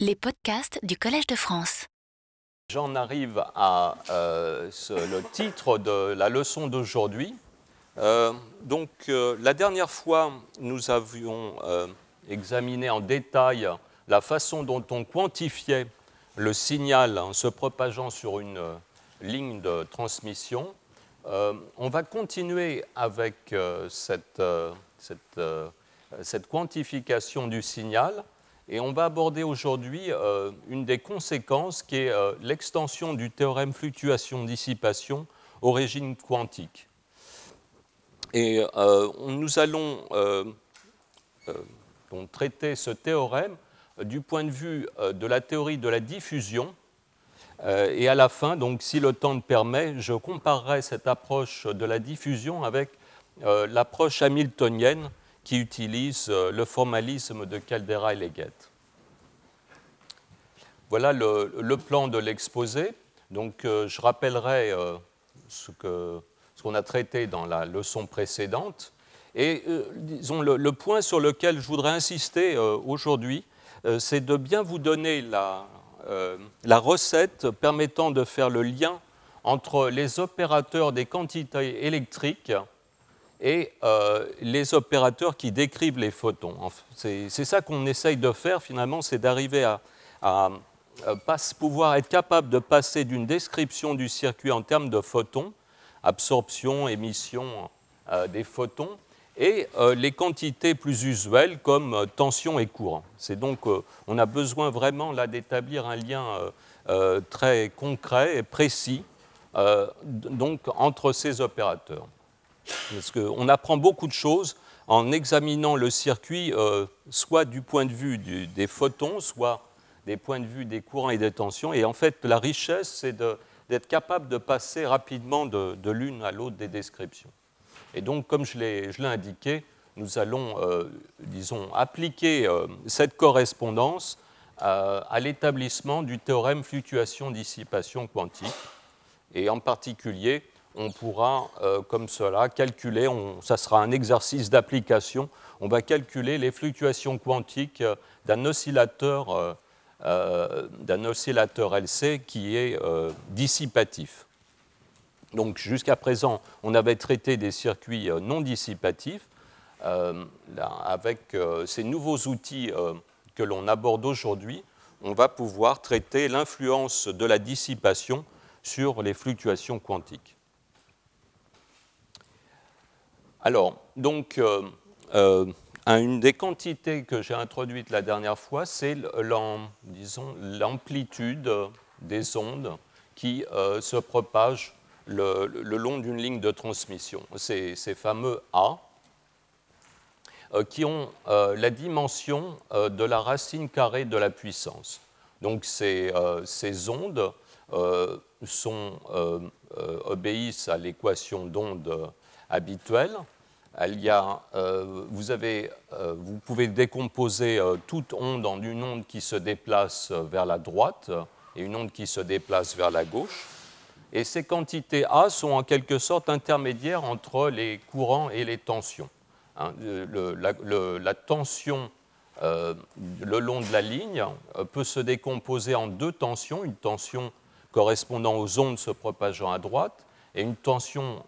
Les podcasts du Collège de France. J'en arrive à euh, le titre de la leçon d'aujourd'hui. Euh, donc, euh, la dernière fois, nous avions examiné en détail la façon dont on quantifiait le signal en se propageant sur une ligne de transmission. On va continuer avec cette, cette, cette quantification du signal et on va aborder aujourd'hui euh, une des conséquences qui est euh, l'extension du théorème fluctuation-dissipation au régime quantique. Et euh, nous allons donc traiter ce théorème du point de vue de la théorie de la diffusion. Et à la fin, donc, si le temps le permet, je comparerai cette approche de la diffusion avec l'approche hamiltonienne qui utilise euh, le formalisme de Caldera et Leggett. Voilà le, plan de l'exposé. Donc, euh, je rappellerai euh, ce qu'on a traité dans la leçon précédente. Et disons, le, point sur lequel je voudrais insister aujourd'hui, c'est de bien vous donner la recette permettant de faire le lien entre les opérateurs des quantités électriques et euh, les opérateurs qui décrivent les photons. C'est ça qu'on essaye de faire finalement, c'est d'arriver à, pouvoir être capable de passer d'une description du circuit en termes de photons, absorption, émission euh, des photons, et euh, les quantités plus usuelles comme tension et courant. C'est donc, on a besoin vraiment là d'établir un lien très concret et précis donc entre ces opérateurs. Parce qu'on apprend beaucoup de choses en examinant le circuit, euh, soit du point de vue des photons, soit des points de vue des courants et des tensions. Et en fait, la richesse, c'est d'être capable de passer rapidement de, l'une à l'autre des descriptions. Et donc, comme je l'ai indiqué, nous allons, euh, disons, appliquer euh, cette correspondance à l'établissement du théorème fluctuation-dissipation quantique. Et en particulier, on pourra, euh, comme cela, calculer, ça sera un exercice d'application, on va calculer les fluctuations quantiques euh, d'un oscillateur, euh, oscillateur LC qui est dissipatif. Donc jusqu'à présent, on avait traité des circuits non dissipatifs. Avec ces nouveaux outils que l'on aborde aujourd'hui, on va pouvoir traiter l'influence de la dissipation sur les fluctuations quantiques. Alors, donc, euh, euh, un- une des quantités que j'ai introduites la dernière fois, c'est l'amplitude des ondes qui euh, se propagent le, long d'une ligne de transmission. Ces, fameux A, qui ont la dimension de la racine carrée de la puissance. Donc ces, ondes obéissent à l'équation d'onde habituelle. Il euh, euh, vous pouvez décomposer euh, toute onde en une onde qui se déplace vers la droite et une onde qui se déplace vers la gauche. Et ces quantités A sont en quelque sorte intermédiaires entre les courants et les tensions. Hein, la, tension le long de la ligne peut se décomposer en deux tensions, une tension correspondant aux ondes se propageant à droite et une tension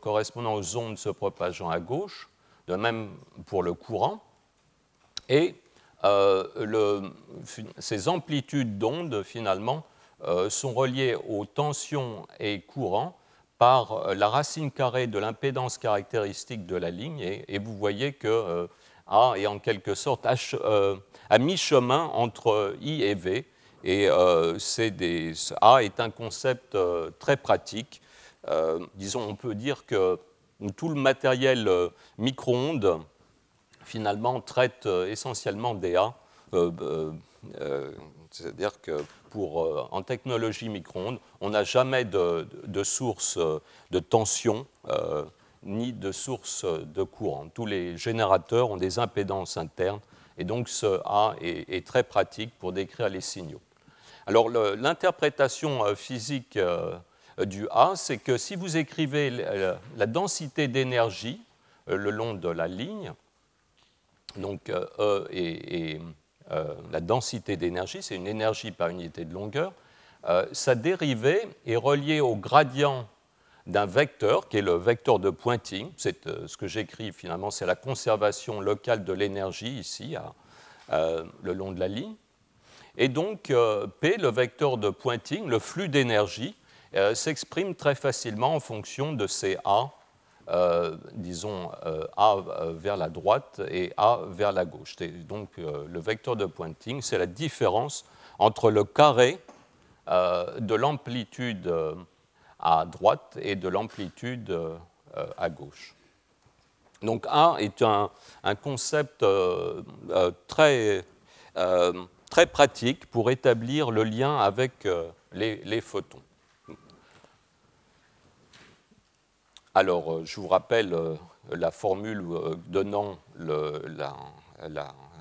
correspondant aux ondes se propageant à gauche, de même pour le courant. Et euh, ces amplitudes d'ondes, finalement, euh, sont reliées aux tensions et courants par euh, la racine carrée de l'impédance caractéristique de la ligne. Et, vous voyez que A est en quelque sorte à, che- à mi-chemin entre I et V. Et des- A est un concept très pratique. Euh, disons, on peut dire que tout le matériel euh, micro-ondes finalement traite euh, essentiellement des A. Euh, C'est-à-dire que pour, en technologie micro-ondes, on n'a jamais de, source de tension ni de source de courant. Tous les générateurs ont des impédances internes et donc ce A est, très pratique pour décrire les signaux. Alors l'interprétation physique du A, c'est que si vous écrivez la, la densité d'énergie euh, le long de la ligne, donc euh, E et, et, la densité d'énergie, c'est une énergie par unité de longueur, sa dérivée est reliée au gradient d'un vecteur qui est le vecteur de Poynting. C'est ce que j'écris finalement, c'est la conservation locale de l'énergie ici, le long de la ligne. Et donc, P, le vecteur de Poynting, le flux d'énergie, s'exprime très facilement en fonction de ces A euh, disons, euh, A vers la droite et A vers la gauche. donc euh, le vecteur de pointing, c'est la différence entre le carré de l'amplitude à droite et de l'amplitude à gauche. Donc A est un, concept très, très pratique pour établir le lien avec les photons. Alors, euh, je vous rappelle euh, la formule euh, donnant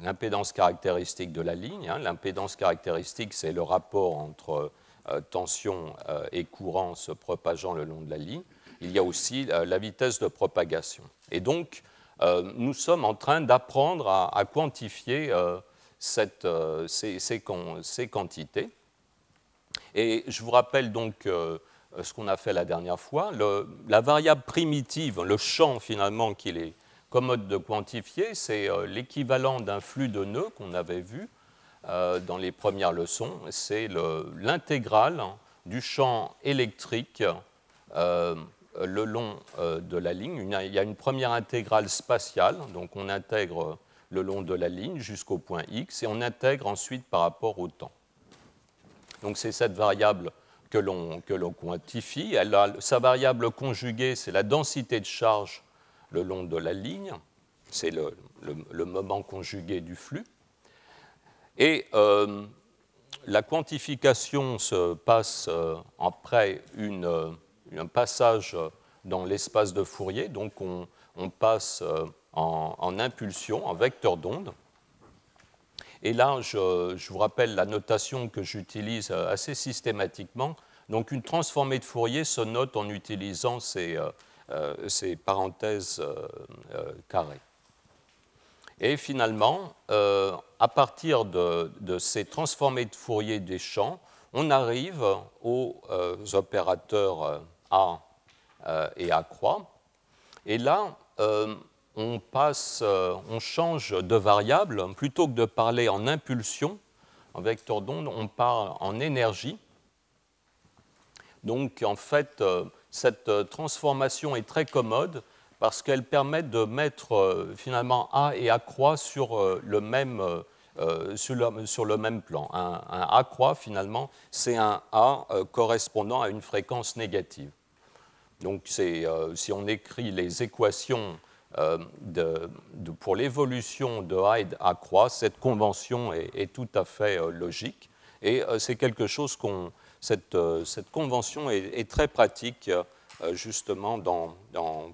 l'impédance caractéristique de la ligne. Hein. L'impédance caractéristique, c'est le rapport entre tension et courant se propageant le long de la ligne. Il y a aussi la vitesse de propagation. Et donc, nous sommes en train d'apprendre à, quantifier ces, quantités. Et je vous rappelle donc ce qu'on a fait la dernière fois. la variable primitive, le champ finalement qu'il est commode de quantifier, c'est euh, l'équivalent d'un flux de nœuds qu'on avait vu euh, dans les premières leçons. C'est l'intégrale du champ électrique le long de la ligne. Il y a une première intégrale spatiale, donc on intègre le long de la ligne jusqu'au point x et on intègre ensuite par rapport au temps. Donc c'est cette variable que l'on quantifie. Sa variable conjuguée, c'est la densité de charge le long de la ligne, c'est le, moment conjugué du flux. Et euh, la quantification se passe euh, après une, euh, un passage dans l'espace de Fourier, donc on, passe en, en, impulsion, en vecteur d'onde. Et là, je, vous rappelle la notation que j'utilise euh, assez systématiquement. Donc une transformée de Fourier se note en utilisant ces, euh, euh, parenthèses carrées. Et finalement, à partir de, ces transformées de Fourier des champs, on arrive aux opérateurs A et A croix. Et là, on, passe, euh, on change de variable. Plutôt que de parler en impulsion, en vecteur d'onde, on parle en énergie. Donc en fait, euh, cette transformation est très commode parce qu'elle permet de mettre euh, finalement A et A croix sur le même, sur le, même plan. Un, A croix, finalement, c'est un A correspondant à une fréquence négative. Donc si on écrit les équations euh, de, pour l'évolution de Hyde à croix, cette convention est, tout à fait euh, logique. Et euh, c'est quelque chose qu'on. Cette, convention est, très pratique justement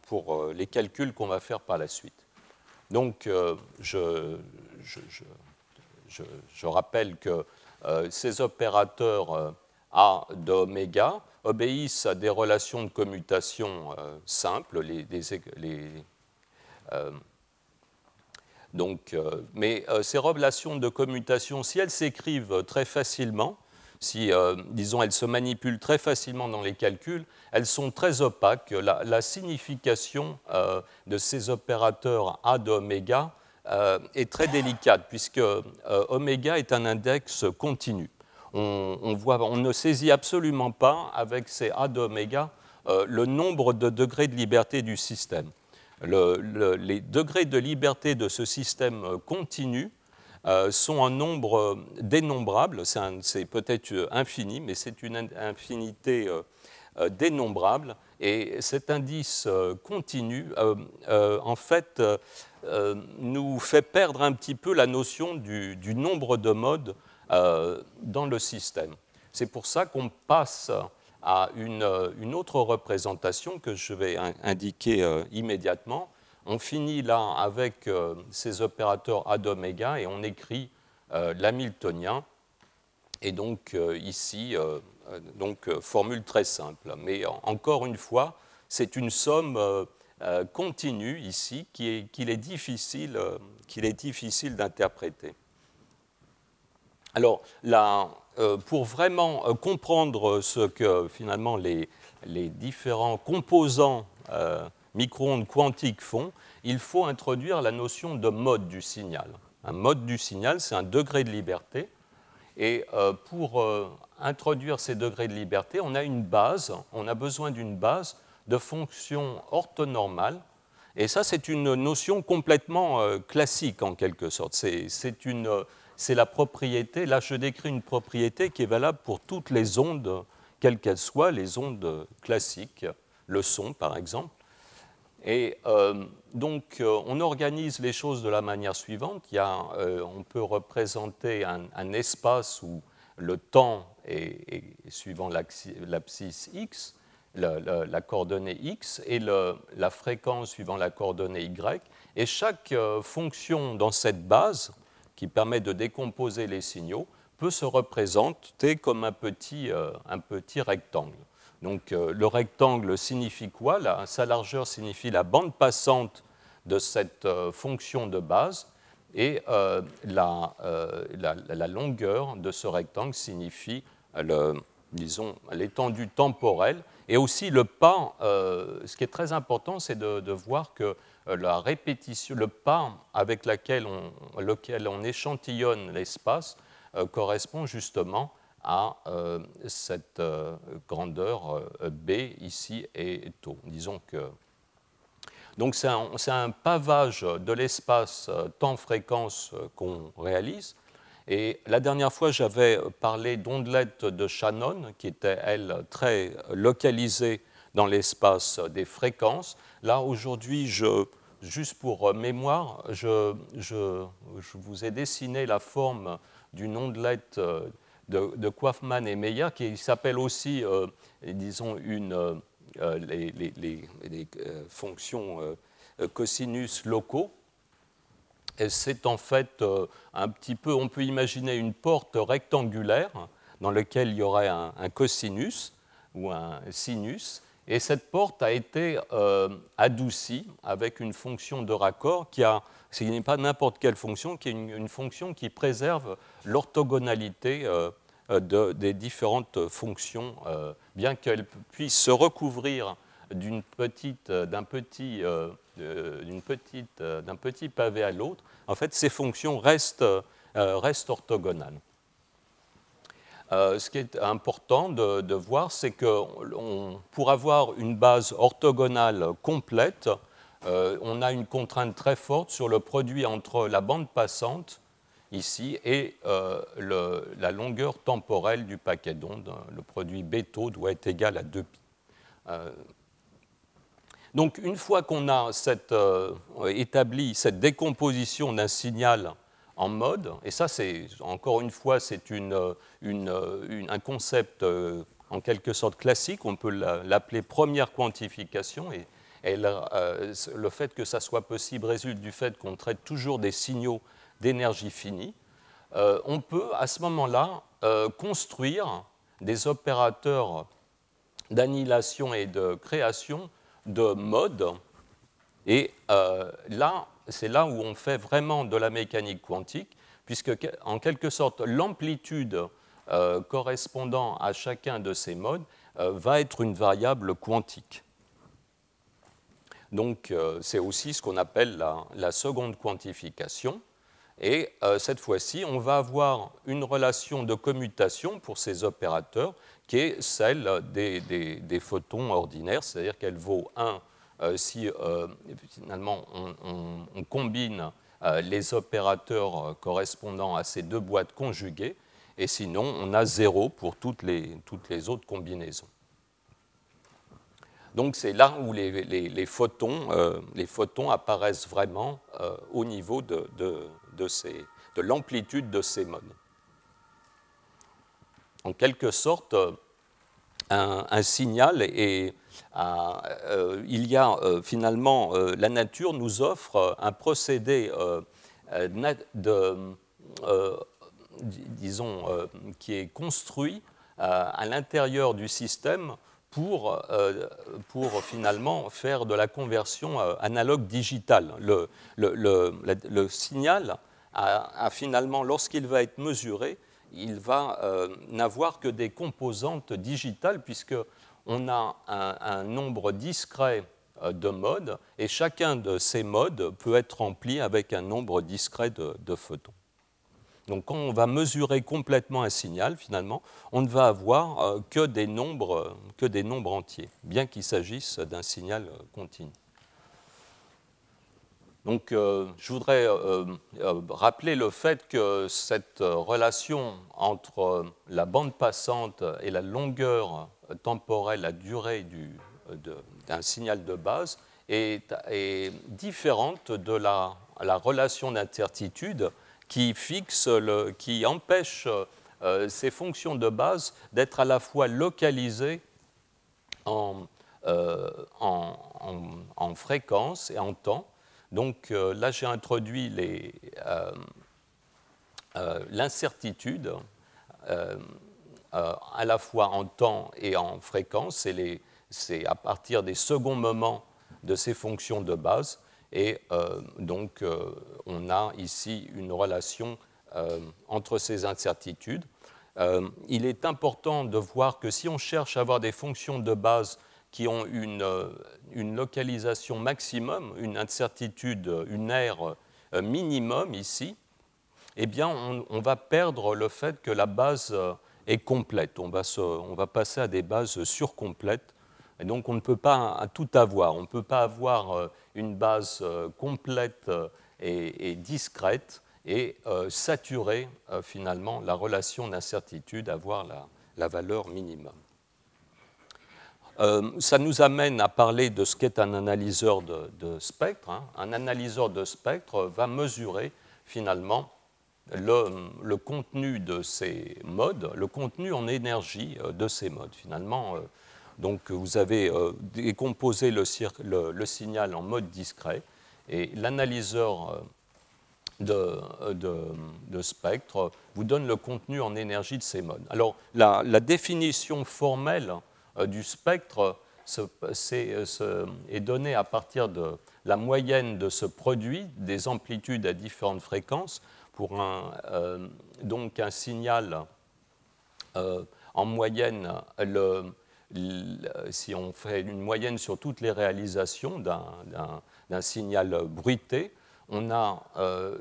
pour les calculs qu'on va faire par la suite. Donc, je, rappelle que ces opérateurs A d'oméga obéissent à des relations de commutation simples, les, donc, euh, mais euh, ces relations de commutation, si elles s'écrivent très facilement, si, disons, elles se manipulent très facilement dans les calculs, elles sont très opaques. La, signification de ces opérateurs A de oméga est très délicate, puisque oméga est un index continu. On, ne saisit absolument pas avec ces A d'oméga le nombre de degrés de liberté du système les degrés de liberté de ce système euh, continu euh, sont en nombre euh, dénombrable, c'est peut-être infini, mais c'est une infinité dénombrable. Et cet indice continu, en fait, nous fait perdre un petit peu la notion du nombre de modes dans le système. C'est pour ça qu'on passe à euh, une, autre représentation que je vais indiquer euh, immédiatement. On finit là avec euh, ces opérateurs A d'oméga et on écrit l'hamiltonien. Et donc ici, donc, formule très simple. Mais encore une fois, c'est une somme continue ici qu'il est, difficile, difficile d'interpréter. Alors, là, pour vraiment comprendre ce que finalement les, les différents composants micro-ondes quantiques font, il faut introduire la notion de mode du signal. Un mode du signal, c'est un degré de liberté. Et euh, pour euh, introduire ces degrés de liberté, on a une base, on a besoin d'une base de fonctions orthonormales. Et ça, c'est une notion complètement euh, classique en quelque sorte. C'est la propriété, là je décris une propriété qui est valable pour toutes les ondes, quelles qu'elles soient, les ondes classiques, le son par exemple. Et euh, donc, euh, on organise les choses de la manière suivante. Euh, on peut représenter un, espace où le temps est, suivant l'abscisse x, la, coordonnée x, et la fréquence suivant la coordonnée y. Et chaque fonction dans cette base, qui permet de décomposer les signaux, peut se représenter comme un petit, un petit rectangle. Donc euh, le rectangle signifie quoi? Sa largeur signifie la bande passante de cette euh, fonction de base et euh, la, longueur de ce rectangle signifie l'étendue temporelle et aussi le pas. ce qui est très important, c'est de, voir que la répétition, le pas avec lequel on échantillonne l'espace correspond justement à euh, cette euh, grandeur euh, B ici et tau. Disons que. Donc c'est un, un, pavage de l'espace temps-fréquence qu'on réalise. Et la dernière fois, j'avais parlé d'ondelettes de Shannon, qui étaient, elles, très localisées dans l'espace des fréquences. Là, aujourd'hui, juste pour mémoire, je, vous ai dessiné la forme d'une ondelette de, de Kaufmann et Meyer, qui s'appelle aussi, euh, disons, une, euh, euh, les, fonctions cosinus locaux. C'est en fait un petit peu, on peut imaginer une porte rectangulaire dans laquelle il y aurait un, cosinus ou un sinus, et cette porte a été adoucie avec une fonction de raccord qui a, ce n'est pas n'importe quelle fonction, qui est une, fonction qui préserve l'orthogonalité euh, des différentes fonctions, euh, bien qu'elles puissent se recouvrir euh, d'un petit, d'un petit pavé à l'autre, en fait, ces fonctions restent, restent orthogonales. ce qui est important de, voir, c'est que pour avoir une base orthogonale complète, on a une contrainte très forte sur le produit entre la bande passante ici, et euh, la longueur temporelle du paquet d'ondes. Le produit béto doit être égal à 2 pi. Euh, donc une fois qu'on a euh, établi cette décomposition d'un signal en mode, et ça c'est encore une fois c'est un concept en quelque sorte classique, on peut l'appeler première quantification, et, le fait que ça soit possible résulte du fait qu'on traite toujours des signaux d'énergie finie, euh, on peut à ce moment-là euh, construire des opérateurs d'annihilation et de création de modes. Et euh, là, c'est là où on fait vraiment de la mécanique quantique, puisque en quelque sorte l'amplitude correspondant à chacun de ces modes va être une variable quantique. Donc c'est aussi ce qu'on appelle la, seconde quantification. Et euh, cette fois-ci, on va avoir une relation de commutation pour ces opérateurs qui est celle des, photons ordinaires, c'est-à-dire qu'elle vaut 1 euh, si euh, finalement on, combine les opérateurs correspondant à ces deux boîtes conjuguées, et sinon on a 0 pour toutes les, toutes les autres combinaisons. Donc c'est là où les, photons, les, photons, apparaissent vraiment au niveau de, de, l'amplitude de ces modes. En quelque sorte, un, signal et euh, il y a euh, finalement, euh, la nature nous offre un procédé de, disons, qui est construit à l'intérieur du système pour, pour, finalement faire de la conversion analogue digitale. Le, le, le, le signal a, finalement, lorsqu'il va être mesuré, il va n'avoir que des composantes digitales, puisqu'on a un, nombre discret de modes, et chacun de ces modes peut être rempli avec un nombre discret de photons. Donc quand on va mesurer complètement un signal, finalement, on ne va avoir euh, que, des nombres, entiers, bien qu'il s'agisse d'un signal euh, continu. Donc euh, je voudrais rappeler le fait que cette relation entre la bande passante et la longueur temporelle, la durée d'un signal de base, est, différente de la relation d'incertitude qui fixe, qui empêche euh, ces fonctions de base d'être à la fois localisées euh, en, fréquence et en temps. Donc euh, là, j'ai introduit l'incertitude à la fois en temps et en fréquence. C'est à partir des seconds moments de ces fonctions de base et euh, donc, euh, on a ici une relation euh, entre ces incertitudes. il est important de voir que si on cherche à avoir des fonctions de base qui ont une, une localisation maximum, une incertitude, une aire minimum ici, eh bien, on, va perdre le fait que la base est complète. On va, passer à des bases surcomplètes. Donc, on ne peut pas tout avoir. On ne peut pas avoir une base euh, complète euh, et, discrète et euh, saturer finalement la relation d'incertitude, avoir la, valeur minimum. Ça nous amène à parler de ce qu'est un analyseur de, spectre. Hein. Un analyseur de spectre va mesurer finalement le, contenu de ces modes, le contenu en énergie de ces modes. Finalement, donc vous avez euh, décomposé le, signal en mode discret et l'analyseur euh, de, spectre vous donne le contenu en énergie de ces modes. Alors la, définition formelle euh, du spectre est, donnée à partir de la moyenne de ce produit des amplitudes à différentes fréquences pour un, donc un signal en moyenne si on fait une moyenne sur toutes les réalisations d'un signal bruité, on a euh,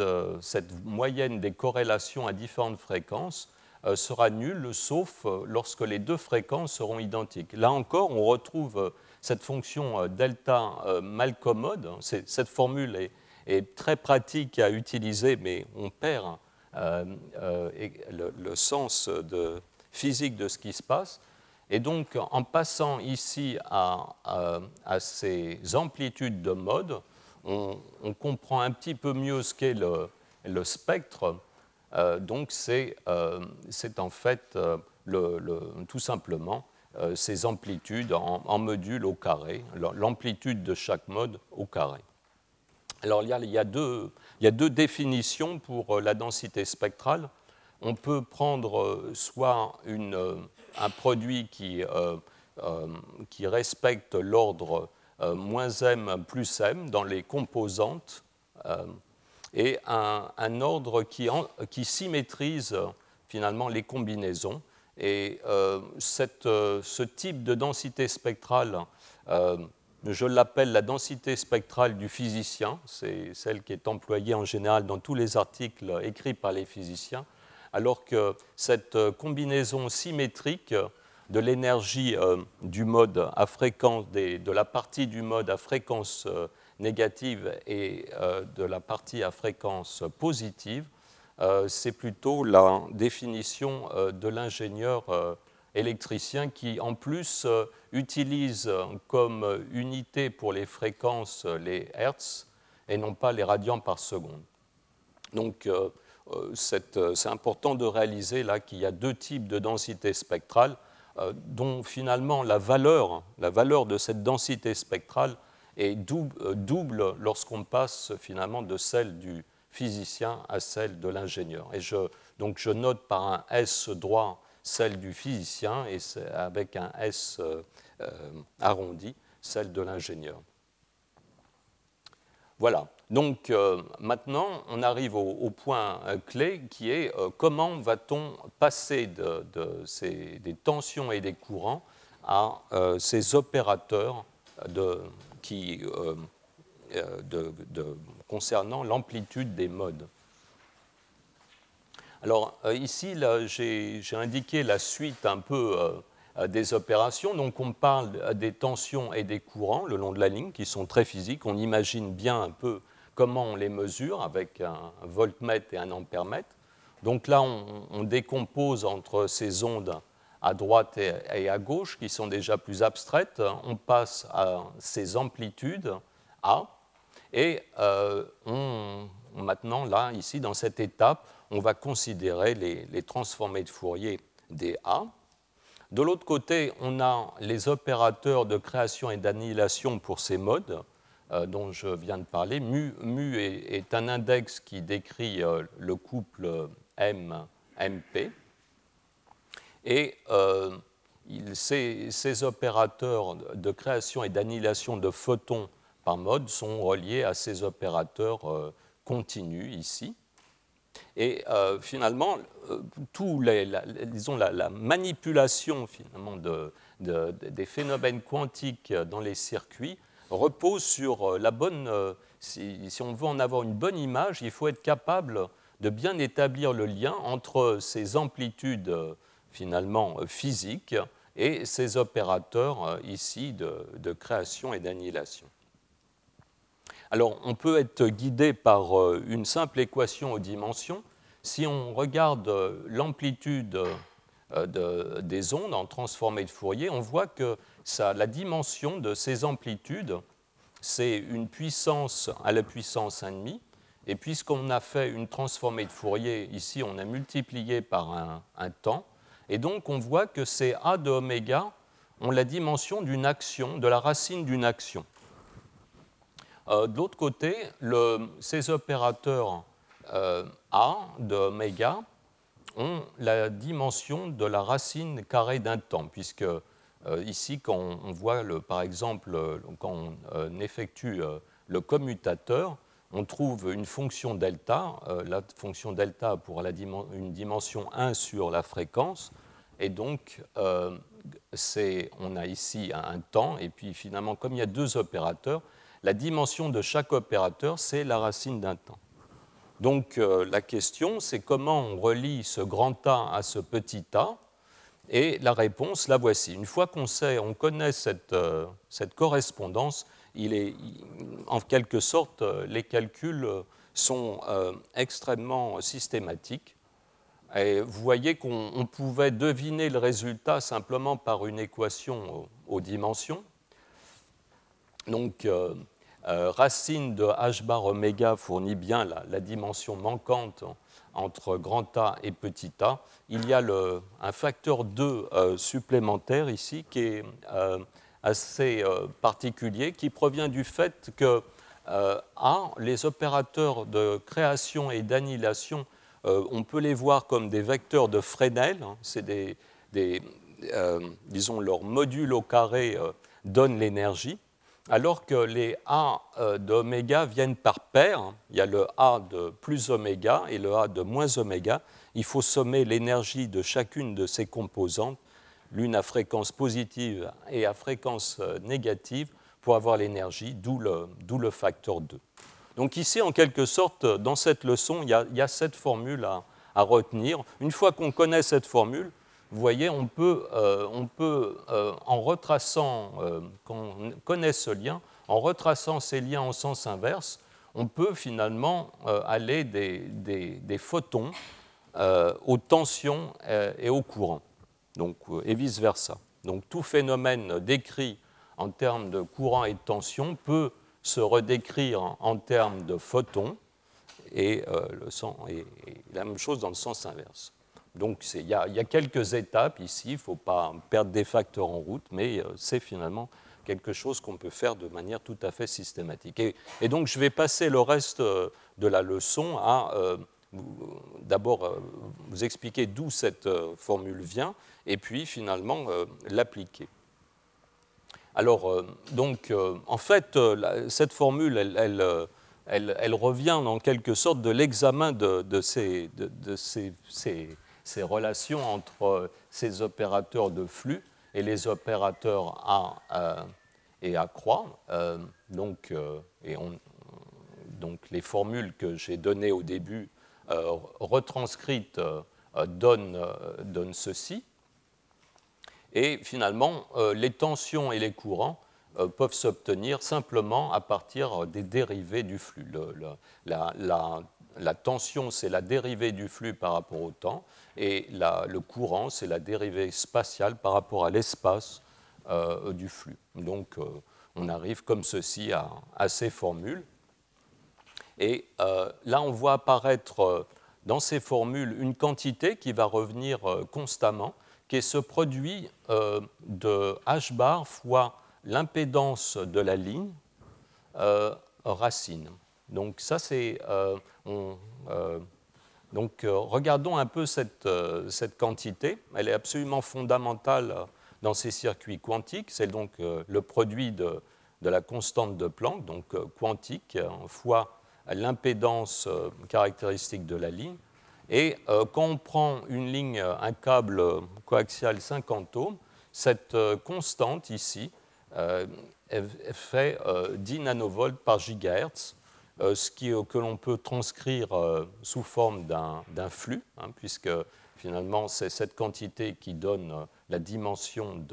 euh, cette, moyenne des corrélations à différentes fréquences euh, sera nulle, sauf lorsque les deux fréquences seront identiques. Là encore, on retrouve cette fonction delta mal commode. Cette formule est, très pratique à utiliser, mais on perd le, sens physique de ce qui se passe. Et donc, en passant ici à, ces amplitudes de mode, on, comprend un petit peu mieux ce qu'est le, spectre. Euh, donc, euh, c'est en fait euh, tout simplement ces amplitudes en, en modules au carré, l'amplitude de chaque mode au carré. Alors, il y a, deux, définitions pour la densité spectrale. On peut prendre soit un produit qui, respecte l'ordre moins m plus m dans les composantes et un, ordre qui, qui, symétrise finalement les combinaisons. Et cette, ce type de densité spectrale, je l'appelle la densité spectrale du physicien, c'est celle qui est employée en général dans tous les articles écrits par les physiciens alors que cette euh, combinaison symétrique de l'énergie euh, du mode à fréquence de la partie du mode à fréquence euh, négative et de la partie à fréquence positive, c'est plutôt la définition de l'ingénieur électricien qui en plus utilise comme unité pour les fréquences les hertz et non pas les radians par seconde. Donc euh, euh, c'est important de réaliser là qu'il y a deux types de densité spectrale euh, dont finalement la valeur, la valeur de cette densité spectrale est double, lorsqu'on passe finalement de celle du physicien à celle de l'ingénieur. Et je, donc je note par un S droit celle du physicien et avec un S arrondi celle de l'ingénieur. Voilà. Donc maintenant, on arrive au, point clé qui est comment va-t-on passer des tensions et des courants à ces opérateurs qui, concernant l'amplitude des modes. Alors euh, ici, j'ai indiqué la suite un peu euh, des opérations. Donc on parle des tensions et des courants le long de la ligne qui sont très physiques. On imagine bien un peu comment on les mesure avec un voltmètre et un ampèremètre. Donc là, on, décompose entre ces ondes à droite et, à gauche qui sont déjà plus abstraites. On passe à ces amplitudes A. Et euh, maintenant, là, ici, dans cette étape, on va considérer les, transformés de Fourier des A. De l'autre côté, on a les opérateurs de création et d'annihilation pour ces modes euh, dont je viens de parler. Mu, mu est, un index qui décrit euh, le couple M-MP. Et euh, ces, opérateurs de création et d'annihilation de photons par mode sont reliés à ces opérateurs continus ici. Et euh, finalement, euh, tout la, la, manipulation finalement de, des phénomènes quantiques dans les circuits repose sur euh, la bonne. Si, on veut en avoir une bonne image, il faut être capable de bien établir le lien entre ces amplitudes finalement physiques et ces opérateurs ici de, création et d'annihilation. Alors, on peut être guidé par euh, une simple équation aux dimensions. Si on regarde euh, l'amplitude euh, des ondes en transformée de Fourier, on voit que la dimension de ces amplitudes, c'est une puissance à la puissance 1,5. Et puisqu'on a fait une transformée de Fourier, ici on a multiplié par un temps, et donc on voit que ces A de oméga ont la dimension d'une action, de la racine d'une action. Euh, de l'autre côté, ces opérateurs euh, A de oméga ont la dimension de la racine carrée d'un temps, puisque euh, ici, quand on, voit, par exemple, quand on effectue le commutateur, on trouve une fonction delta, la fonction delta pour une dimension 1 sur la fréquence, et donc on a ici un temps, et puis finalement, comme il y a deux opérateurs, la dimension de chaque opérateur, c'est la racine d'un temps. Donc euh, la question, c'est comment on relie ce grand A à ce petit a. Et la réponse, la voici. Une fois qu'on sait, on connaît cette, euh, correspondance, il est, en quelque sorte, euh, les calculs sont extrêmement systématiques. Et vous voyez qu'on pouvait deviner le résultat simplement par une équation aux, dimensions. Donc, euh, racine de h bar oméga fournit bien la, dimension manquante entre grand A et petit a. Il y a un facteur 2 euh, supplémentaire ici qui est euh, assez particulier, qui provient du fait que A, les opérateurs de création et d'annihilation, on peut les voir comme des vecteurs de Fresnel. Hein. c'est des, disons, leur module au carré donne l'énergie alors que les A euh, d'oméga viennent par paire, il y a le A de plus oméga et le A de moins oméga, il faut sommer l'énergie de chacune de ces composantes, l'une à fréquence positive et à fréquence euh, négative, pour avoir l'énergie, d'où le, facteur 2. Donc ici, en quelque sorte, dans cette leçon, il y a, cette formule à retenir. Une fois qu'on connaît cette formule, vous voyez, on peut, euh, euh, en retraçant, euh, ce lien, en retraçant ces liens en sens inverse, on peut finalement aller des, photons aux tensions et aux courants, et vice-versa. Donc tout phénomène décrit en termes de courant et de tension peut se redécrire en, termes de photons, et la même chose dans le sens inverse. Donc il y, a quelques étapes ici, il ne faut pas perdre des facteurs en route, mais euh, c'est finalement quelque chose qu'on peut faire de manière tout à fait systématique. Et, donc je vais passer le reste euh, de la leçon à euh, d'abord vous expliquer d'où cette formule vient, et puis finalement l'appliquer. Alors, donc, en fait, cette formule, elle, elle, revient en quelque sorte de l'examen de, ces, relations entre ces opérateurs de flux et les opérateurs A et A croix. donc, les formules que j'ai données au début retranscrites donnent, ceci. Et finalement, les tensions et les courants euh, peuvent s'obtenir simplement à partir des dérivés du flux. Tension, c'est la dérivée du flux par rapport au temps, et le courant, c'est la dérivée spatiale par rapport à l'espace euh, du flux. Donc, euh, on arrive comme ceci à, ces formules. Et là, on voit apparaître dans ces formules une quantité qui va revenir constamment, qui est ce produit de h bar fois l'impédance de la ligne euh, racine. Donc ça c'est euh, euh, donc regardons un peu cette, cette, quantité. Elle est absolument fondamentale dans ces circuits quantiques. C'est donc le produit de, de, la constante de Planck, donc quantique fois l'impédance caractéristique de la ligne. Et quand on prend une ligne, un câble coaxial 50 ohms, cette constante ici euh, fait 10 euh, nanovolts par gigahertz, euh, ce qui, que l'on peut transcrire sous forme d'un flux, hein, puisque finalement c'est cette quantité qui donne la dimension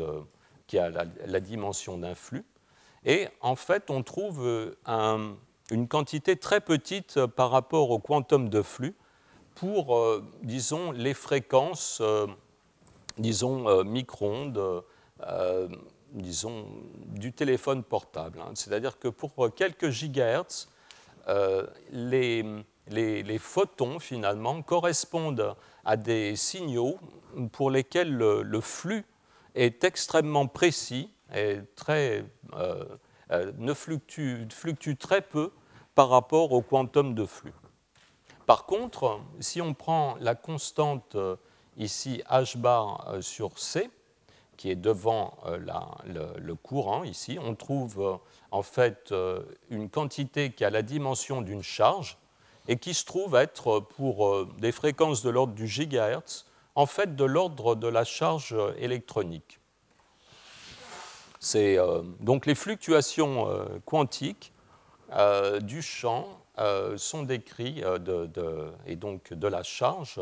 qui a la, dimension d'un flux. Et en fait, on trouve une quantité très petite par rapport au quantum de flux pour, disons, les fréquences, disons, micro-ondes disons, du téléphone portable. Hein. C'est-à-dire que pour quelques gigahertz, euh, les, photons, finalement, correspondent à des signaux pour lesquels le, flux est extrêmement précis et très, euh, euh, ne fluctue, fluctue, très peu par rapport au quantum de flux. Par contre, si on prend la constante ici h bar sur c, qui est devant euh, le, courant ici, on trouve euh, en fait euh, une quantité qui a la dimension d'une charge et qui se trouve être pour des fréquences de l'ordre du gigahertz, en fait de l'ordre de la charge électronique. Donc les fluctuations quantiques du champ sont décrites et donc de la charge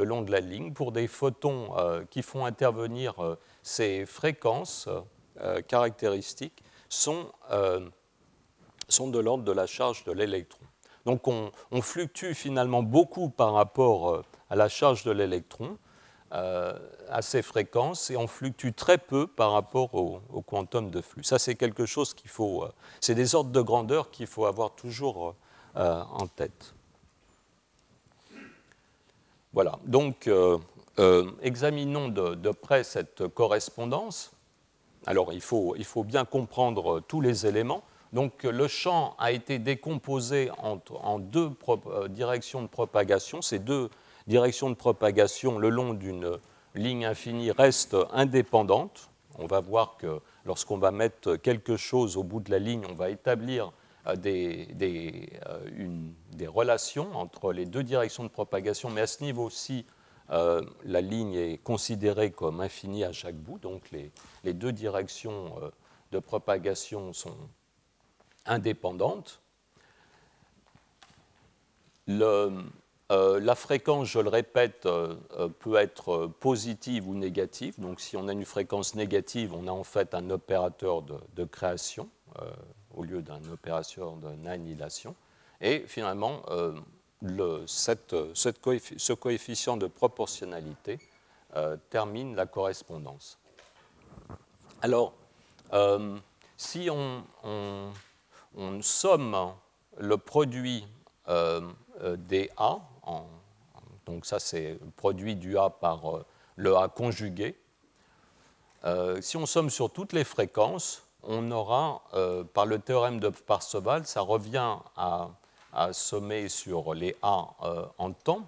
le long de la ligne pour des photons qui font intervenir ces fréquences euh, caractéristiques sont, euh, sont de l'ordre de la charge de l'électron. Donc on, fluctue finalement beaucoup par rapport euh, à la charge de l'électron, à ces fréquences, et on fluctue très peu par rapport au, quantum de flux. Ça, c'est quelque chose qu'il faut. c'est des ordres de grandeur qu'il faut avoir toujours en tête. Voilà. Donc, euh, examinons de, près cette correspondance. Alors il faut, il faut, bien comprendre tous les éléments. Donc le champ a été décomposé en, deux euh, directions de propagation. Ces deux directions de propagation le long d'une ligne infinie restent indépendantes. On va voir que lorsqu'on va mettre quelque chose au bout de la ligne, on va établir euh, des, des, des relations entre les deux directions de propagation, mais à ce niveau-ci, euh, la ligne est considérée comme infinie à chaque bout, donc les, deux directions euh, de propagation sont indépendantes. Euh, la fréquence, je le répète, peut être positive ou négative. Donc si on a une fréquence négative, on a en fait un opérateur de, de création au lieu d'un opérateur d'annihilation. Et finalement, ce coefficient de proportionnalité euh, termine la correspondance. Alors, euh, si on, somme le produit euh, des A, donc ça c'est le produit du A par le A conjugué, si on somme sur toutes les fréquences, on aura, par le théorème de Parseval, ça revient à sommer sur les A euh, en temps.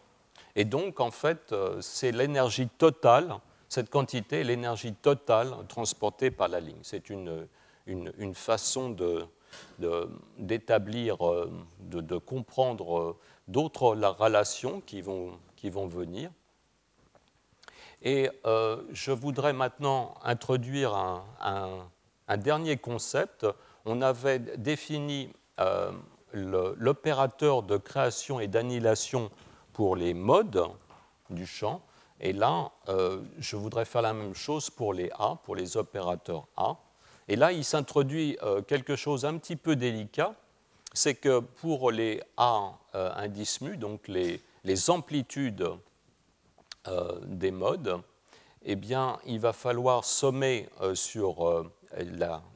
Et donc, en fait, euh, c'est l'énergie totale, cette quantité l'énergie totale transportée par la ligne. C'est une, une, façon de, d'établir, de, comprendre d'autres relations qui vont, qui vont venir. Et je voudrais maintenant introduire un, dernier concept. On avait défini l'opérateur de création et d'annihilation pour les modes du champ. Et là, euh, je voudrais faire la même chose pour les A, pour les opérateurs A. Et là, il s'introduit euh, quelque chose un petit peu délicat, c'est que pour les A euh, indices mu, donc les, les amplitudes des modes, eh bien, il va falloir sommer sur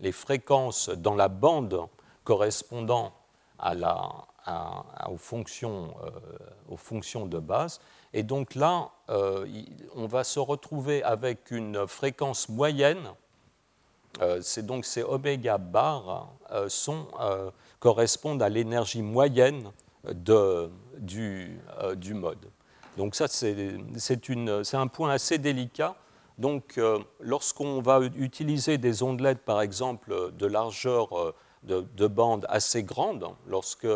les fréquences dans la bande correspondant à la, aux, fonctions, aux fonctions de base. Et donc là, euh, on va se retrouver avec une fréquence moyenne. Euh, c'est donc ces oméga bar euh, sont, correspondent à l'énergie moyenne de, du, du, mode. Donc ça, c'est un point assez délicat. Donc lorsqu'on va utiliser des ondelettes, par exemple, de largeur de, de bande assez grande, lorsque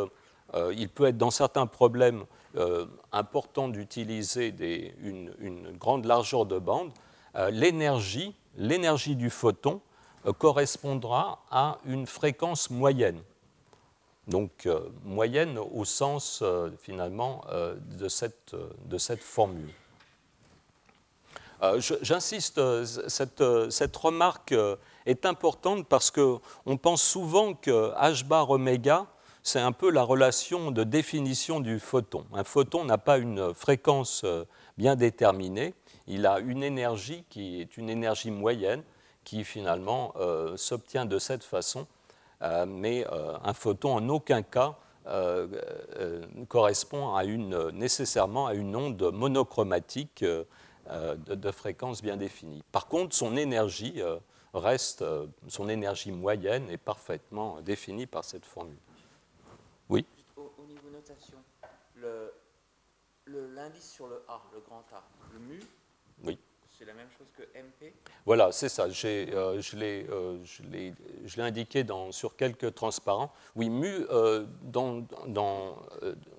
il peut être dans certains problèmes euh, important d'utiliser une, grande largeur de bande, euh, l'énergie, l'énergie du photon euh, correspondra à une fréquence moyenne. Donc moyenne au sens finalement de cette formule. J'insiste, cette, cette, remarque est importante parce qu'on pense souvent que h bar oméga c'est un peu la relation de définition du photon. Un photon n'a pas une fréquence euh, bien déterminée, il a une énergie qui est une énergie moyenne qui finalement euh, s'obtient de cette façon, euh, mais un photon en aucun cas correspond à une, nécessairement à une onde monochromatique de, de, fréquence bien définie. Par contre, son énergie reste, son énergie moyenne est parfaitement définie par cette formule. Oui? Au, niveau notation, l'indice sur le A, le grand A, le mu, oui. c'est la même chose que MP Voilà, c'est ça. Euh, euh, je l'ai indiqué dans, sur quelques transparents. Oui, mu, euh, dans, dans,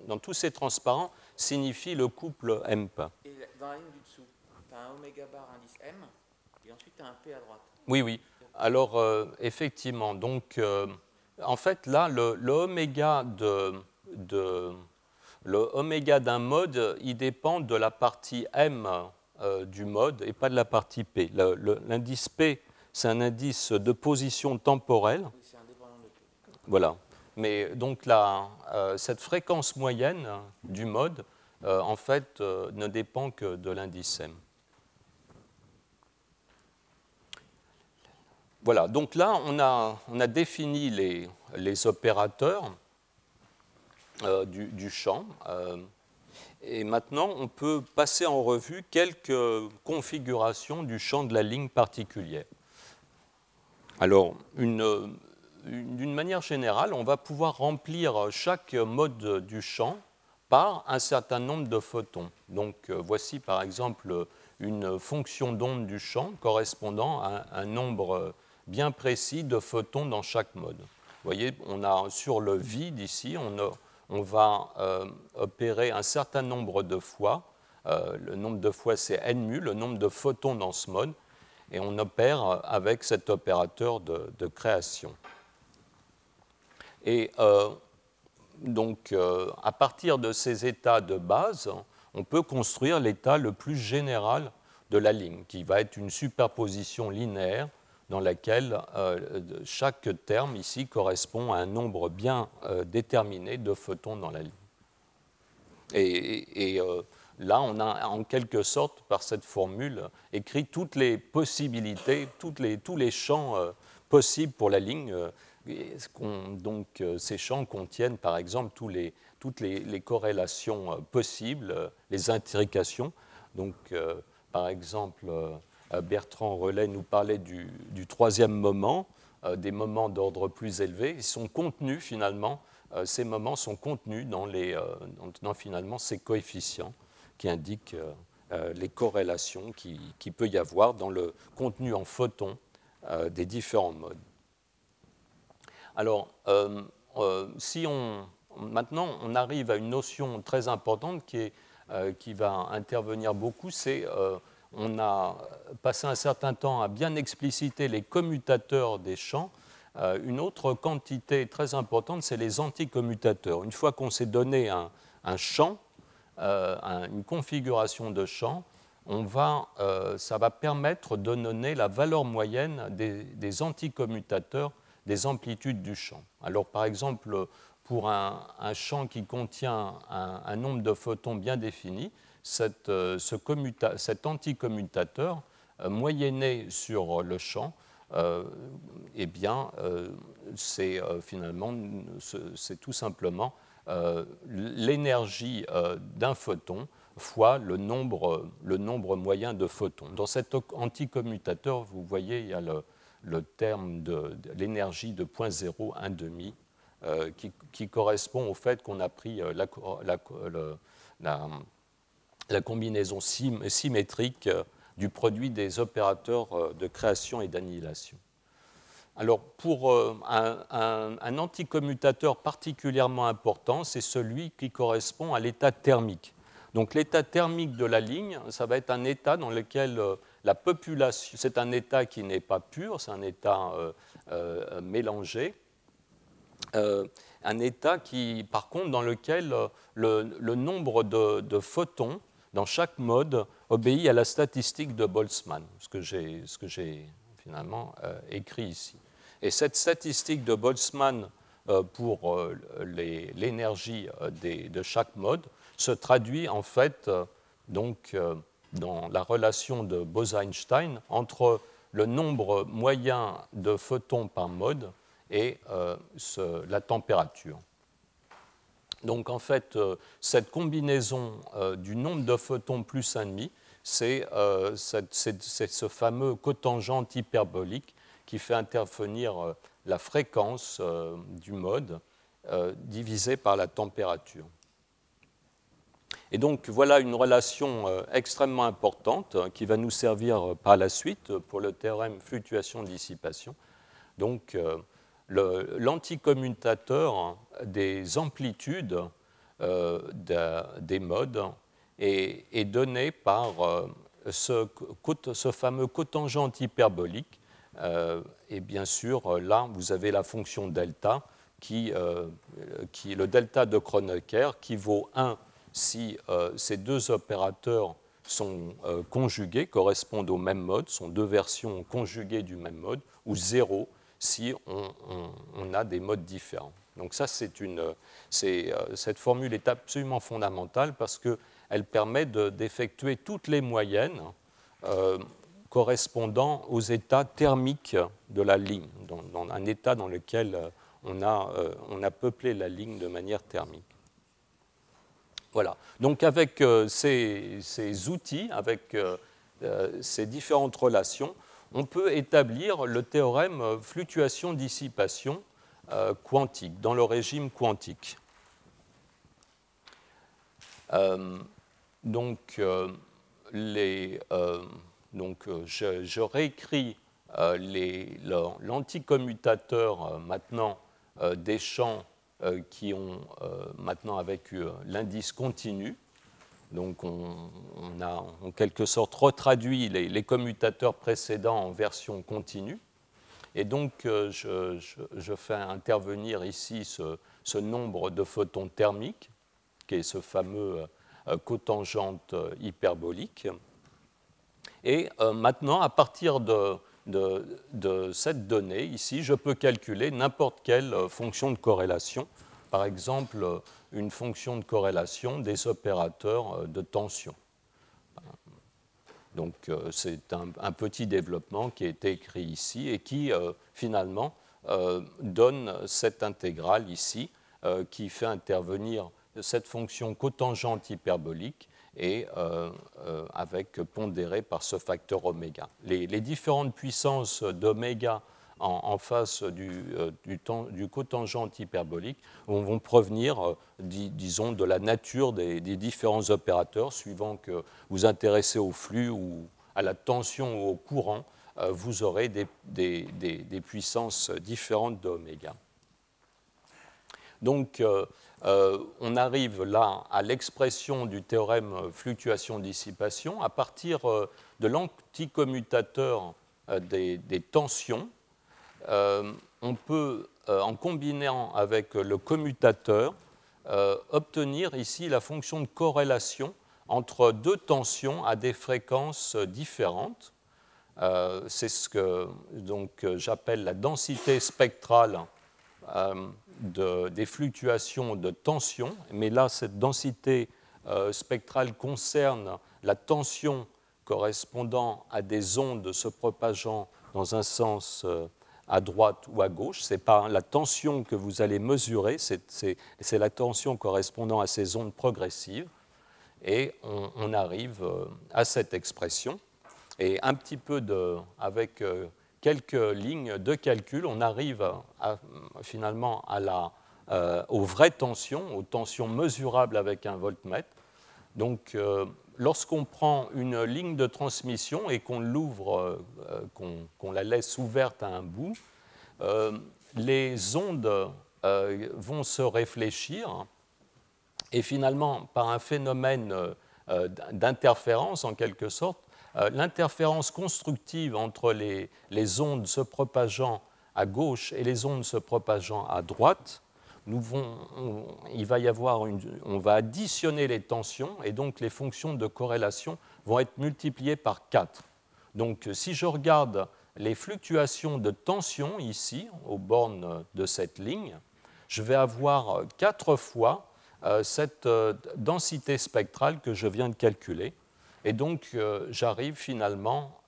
dans, tous ces transparents, signifie le couple MP. Et dans la ligne du dessous, tu as un oméga bar indice M, et ensuite tu as un P à droite. Oui, oui. Alors, effectivement, donc en fait, là, le, oméga d'un mode, il dépend de la partie M euh, du mode et pas de la partie P. L'indice P, c'est un indice de position temporelle. Oui, c'est indépendant de P. Voilà. Mais donc là, euh, cette fréquence moyenne du mode, euh, en fait, ne dépend que de l'indice M. Voilà, donc là, on a, défini les, opérateurs euh, du, champ. Euh, et maintenant, on peut passer en revue quelques configurations du champ de la ligne particulière. Alors, d'une manière générale, on va pouvoir remplir chaque mode du champ par un certain nombre de photons. Donc, euh, voici par exemple une fonction d'onde du champ correspondant à un nombre bien précis de photons dans chaque mode. Vous voyez, on a sur le vide ici, on, va euh, opérer un certain nombre de fois. Euh, le nombre de fois, c'est n mu, le nombre de photons dans ce mode. Et on opère avec cet opérateur de, création. Et euh, donc, à partir de ces états de base, on peut construire l'état le plus général de la ligne, qui va être une superposition linéaire dans laquelle euh, chaque terme ici correspond à un nombre bien euh, déterminé de photons dans la ligne. Et, euh, là, on a en quelque sorte, par cette formule, écrit toutes les possibilités, les, tous les champs possibles pour la ligne. donc, ces champs contiennent, par exemple, tous les, toutes les, corrélations possibles, les intrications. Donc, par exemple, Bertrand Relais nous parlait du, troisième moment, euh, des moments d'ordre plus élevé. Sont contenus finalement, euh, ces moments sont contenus dans, les, finalement ces coefficients qui indiquent les corrélations qu'il qui peut y avoir dans le contenu en photons des différents modes. Alors, si on, maintenant, on arrive à une notion très importante qui, qui va intervenir beaucoup, c'est on a passé un certain temps à bien expliciter les commutateurs des champs. une autre quantité très importante, c'est les anticommutateurs. Une fois qu'on s'est donné un, un champ, une configuration de champ, on va, euh, ça va permettre de donner la valeur moyenne des, anticommutateurs des amplitudes du champ. Alors par exemple, pour un, champ qui contient un, nombre de photons bien défini, euh, cet anticommutateur euh, moyenné sur le champ, eh bien, c'est finalement, c'est tout simplement l'énergie d'un photon fois le nombre, le nombre moyen de photons. Dans cet anticommutateur, vous voyez, il y a le, terme de, l'énergie de 0.0, 1,5, euh, qui, qui, correspond au fait qu'on a pris euh, la, combinaison symétrique euh, du produit des opérateurs de création et d'annihilation. Alors, pour un, un, anticommutateur particulièrement important, c'est celui qui correspond à l'état thermique. Donc l'état thermique de la ligne, ça va être un état dans lequel euh, la population, c'est un état qui n'est pas pur, c'est un état euh, euh, mélangé, un état qui, par contre, dans lequel le, nombre de, photons dans chaque mode obéit à la statistique de Boltzmann, ce que j'ai finalement écrit ici. Et cette statistique de Boltzmann pour l'énergie de chaque mode se traduit en fait euh, donc, euh, dans la relation de Bose-Einstein entre le nombre moyen de photons par mode et euh, la température. Donc en fait, cette combinaison du nombre de photons plus 1,5, c'est ce fameux cotangente hyperbolique qui fait intervenir la fréquence du mode divisée par la température. Et donc voilà une relation euh, extrêmement importante euh, qui va nous servir euh, par la suite pour le théorème fluctuation-dissipation. Donc l'anticommutateur des amplitudes des modes est, donné par ce, fameux cotangente hyperbolique. et bien sûr, là, vous avez la fonction delta, qui, le delta de Kronecker, qui vaut 1 si euh, ces deux opérateurs sont euh, conjugués, correspondent au même mode, sont deux versions conjuguées du même mode, ou zéro si on, a des modes différents. Donc euh, cette formule est absolument fondamentale parce qu'elle permet d'effectuer toutes les moyennes correspondant aux états thermiques de la ligne, dans, un état dans lequel on a, on a peuplé la ligne de manière thermique. Voilà. Donc avec euh, ces, outils, avec euh, euh, ces différentes relations, on peut établir le théorème fluctuation-dissipation quantique, dans le régime quantique. donc, les, donc je, réécris l'anticommutateur maintenant des champs euh, qui ont euh, maintenant avec euh, l'indice continu. Donc on, a en quelque sorte retraduit les, commutateurs précédents en version continue. Et donc je, fais intervenir ici ce, nombre de photons thermiques, qui est ce fameux cotangente hyperbolique. Et maintenant, à partir de, cette donnée, ici, je peux calculer n'importe quelle euh, fonction de corrélation, par exemple euh, une fonction de corrélation des opérateurs euh, de tension. Donc c'est un, petit développement qui a été écrit ici et qui finalement donne cette intégrale ici qui fait intervenir cette fonction cotangente hyperbolique et euh, euh, avec pondéré par ce facteur oméga. Les, différentes puissances d'oméga en, face du, euh, cotangente hyperbolique vont, provenir, disons, de la nature des, différents opérateurs, suivant que vous intéressez au flux ou à la tension ou au courant, vous aurez des, puissances différentes d'oméga. Donc, on arrive là à l'expression du théorème fluctuation-dissipation à partir de l'anticommutateur des, tensions. On peut, en combinant avec le commutateur, obtenir ici la fonction de corrélation entre deux tensions à des fréquences différentes. Euh, c'est ce que j'appelle la densité spectrale euh, des fluctuations de tension. Mais là, cette densité euh, spectrale concerne la tension correspondant à des ondes se propageant dans un sens à droite ou à gauche. Ce n'est pas la tension que vous allez mesurer, c'est la tension correspondant à ces ondes progressives et on, arrive euh, à cette expression. Et un petit peu de, avec euh, quelques lignes de calcul, on arrive finalement à la, euh, aux vraies tensions, aux tensions mesurables avec un voltmètre. Donc, lorsqu'on prend une ligne de transmission et qu'on l'ouvre, qu'on la laisse ouverte à un bout, les ondes vont se réfléchir et finalement, par un phénomène euh, euh, d'interférence en quelque sorte, euh, l'interférence constructive entre les, les, ondes se propageant à gauche et les ondes se propageant à droite, on, il va y avoir on va additionner les tensions et donc les fonctions de corrélation vont être multipliées par 4. Donc si je regarde les fluctuations de tension ici, aux bornes de cette ligne, je vais avoir 4 fois euh, cette euh, densité spectrale que je viens de calculer. Et donc, euh, j'arrive finalement,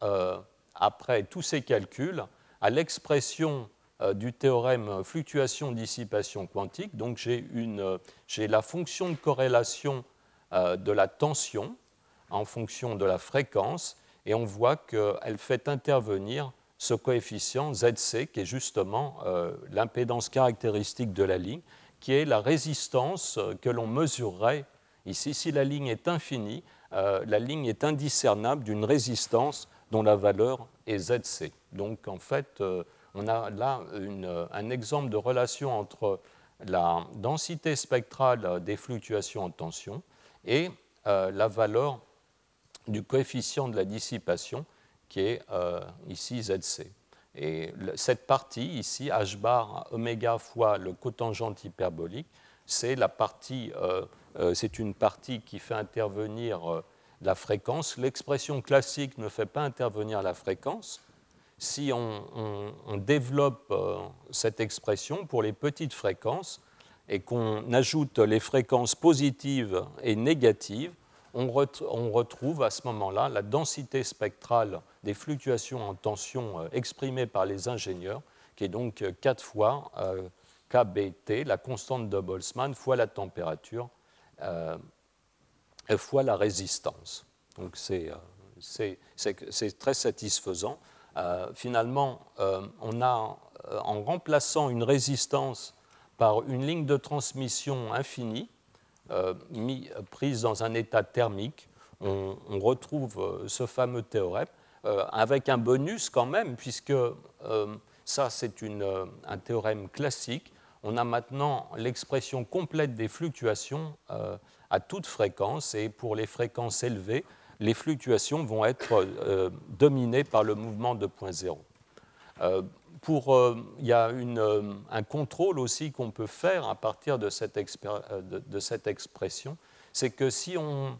après tous ces calculs, à l'expression du théorème fluctuation-dissipation quantique. Donc, j'ai la fonction de corrélation de la tension en fonction de la fréquence, et on voit qu'elle fait intervenir ce coefficient ZC, qui est justement l'impédance caractéristique de la ligne, qui est la résistance que l'on mesurerait ici. Si la ligne est infinie, euh, la ligne est indiscernable d'une résistance dont la valeur est ZC. Donc en fait, euh, on a là un exemple de relation entre la densité spectrale des fluctuations en tension et euh, la valeur du coefficient de la dissipation qui est ici ZC. Et cette partie ici, h bar oméga fois le cotangent hyperbolique, euh, euh, c'est une partie qui fait intervenir euh, la fréquence. L'expression classique ne fait pas intervenir la fréquence. Si on, développe cette expression pour les petites fréquences et qu'on ajoute les fréquences positives et négatives, on, retrouve à ce moment-là la densité spectrale des fluctuations en tension euh, exprimées par les ingénieurs, qui est donc 4 euh, fois euh, KBT, la constante de Boltzmann, fois la température, fois la résistance. Donc c'est très satisfaisant. Finalement, on a, en remplaçant une résistance par une ligne de transmission infinie, euh, prise dans un état thermique, on, retrouve euh, ce fameux théorème, euh, avec un bonus quand même, puisque ça c'est un théorème classique. On a maintenant l'expression complète des fluctuations à toute fréquence, et pour les fréquences élevées, les fluctuations vont être dominées par le mouvement de point zéro. Euh, il y a euh, un contrôle aussi qu'on peut faire à partir de cette, euh, expression, c'est que si on,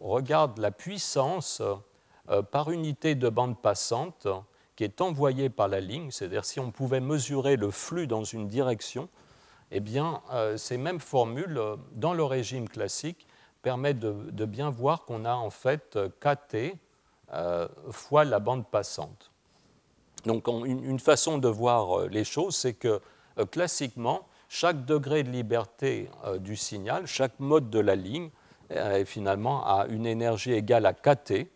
regarde la puissance par unité de bande passante qui est envoyée par la ligne, c'est-à-dire si on pouvait mesurer le flux dans une direction, eh ces mêmes formules, dans le régime classique, permettent de, bien voir qu'on a en fait kT fois la bande passante. Donc une, façon de voir euh, les choses, c'est que euh, classiquement, chaque degré de liberté euh, du signal, chaque mode de la ligne, finalement a une énergie égale à kT.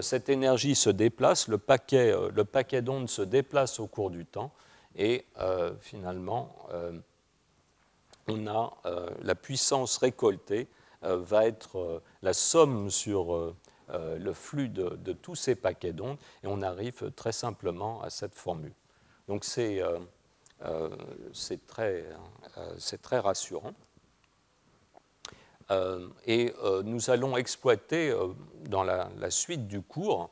Cette énergie se déplace, le paquet d'ondes se déplace au cours du temps, et finalement, on a la puissance récoltée va être la somme sur euh, le flux de, tous ces paquets d'ondes et on arrive très simplement à cette formule. Donc c'est euh, très, rassurant. et nous allons exploiter dans la, suite du cours